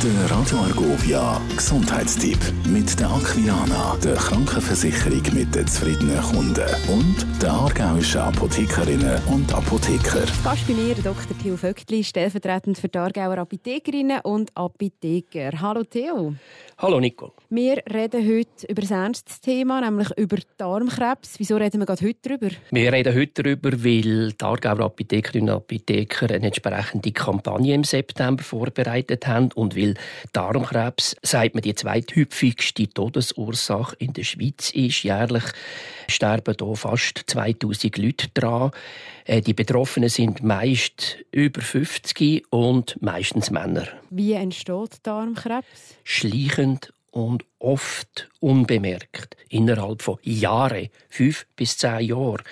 Der Radio Argovia Gesundheitstipp mit der Aquilana, der Krankenversicherung mit den zufriedenen Kunden und der aargauischen Apothekerinnen und Apotheker. Gast bei mir Dr. Theo Vöckli, stellvertretend für die Aargauer Apothekerinnen und Apotheker. Hallo Theo. Hallo Nico. Wir reden heute über ein ernstes Thema, nämlich über Darmkrebs. Wieso reden wir gerade heute darüber? Wir reden heute darüber, weil die Aargauer Apothekerinnen und Apotheker eine entsprechende Kampagne im September vorbereitet haben und weil Darmkrebs, sagt man, die zweithäufigste Todesursache in der Schweiz ist. Jährlich sterben hier fast 2000 Leute daran. Äh, die Betroffenen sind meist über 50 und meistens Männer. Wie entsteht Darmkrebs? Schleichend und oft unbemerkt, innerhalb von Jahren, fünf bis zehn Jahren.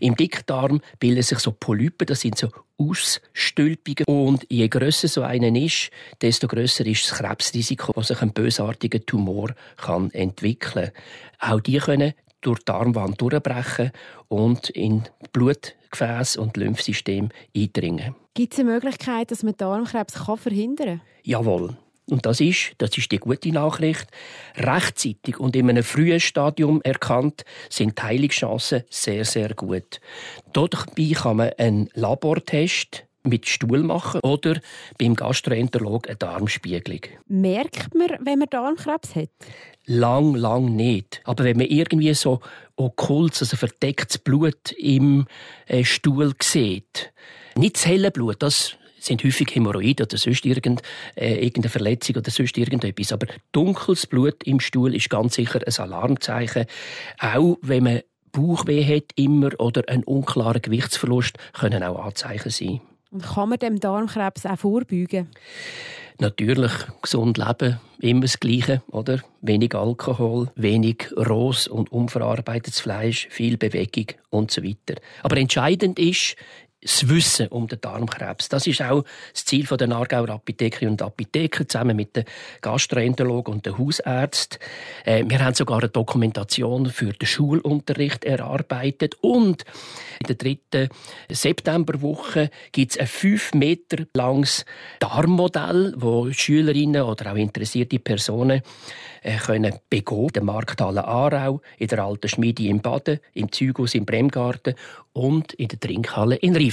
Im Dickdarm bilden sich so Polypen, das sind so Ausstülpungen. Und je grösser so einen ist, desto grösser ist das Krebsrisiko, dass sich ein bösartiger Tumor kann entwickeln kann. Auch die können durch die Darmwand durchbrechen und in Blutgefäß und Lymphsystem eindringen. Gibt es eine Möglichkeit, dass man Darmkrebs verhindern kann? Jawohl. Und das ist, das ist die gute Nachricht, rechtzeitig und in einem frühen Stadium erkannt, sind die Heilungschancen sehr, sehr gut. Dabei kann man einen Labortest mit Stuhl machen oder beim Gastroenterolog eine Darmspiegelung. Merkt man, wenn man Darmkrebs hat? Lang, lang nicht. Aber wenn man irgendwie so okkult, also verdecktes Blut im äh, Stuhl sieht, nicht das helle Blut, das sind häufig Hämorrhoiden oder sonst irgend, äh, irgendeine Verletzung oder sonst irgendetwas. Aber dunkles Blut im Stuhl ist ganz sicher ein Alarmzeichen. Auch wenn man Bauchweh hat immer oder ein unklarer Gewichtsverlust können auch Anzeichen sein. Und kann man dem Darmkrebs auch vorbeugen? Natürlich gesund leben, immer das Gleiche, oder? Wenig Alkohol, wenig rohes und unverarbeitetes Fleisch, viel Bewegung und so weiter. Aber entscheidend ist, das Wissen um den Darmkrebs. Das ist auch das Ziel der Aargauer Apothekerinnen und Apotheker zusammen mit den Gastroenterologen und den Hausärzten. Äh, wir haben sogar eine Dokumentation für den Schulunterricht erarbeitet und in der dritten Septemberwoche gibt es ein fünf Meter langes Darmmodell, wo Schülerinnen oder auch interessierte Personen äh, können begehen. In der Markthalle Aarau, in der Alten Schmiede im Baden, im Zügus im Bremgarten und in der Trinkhalle in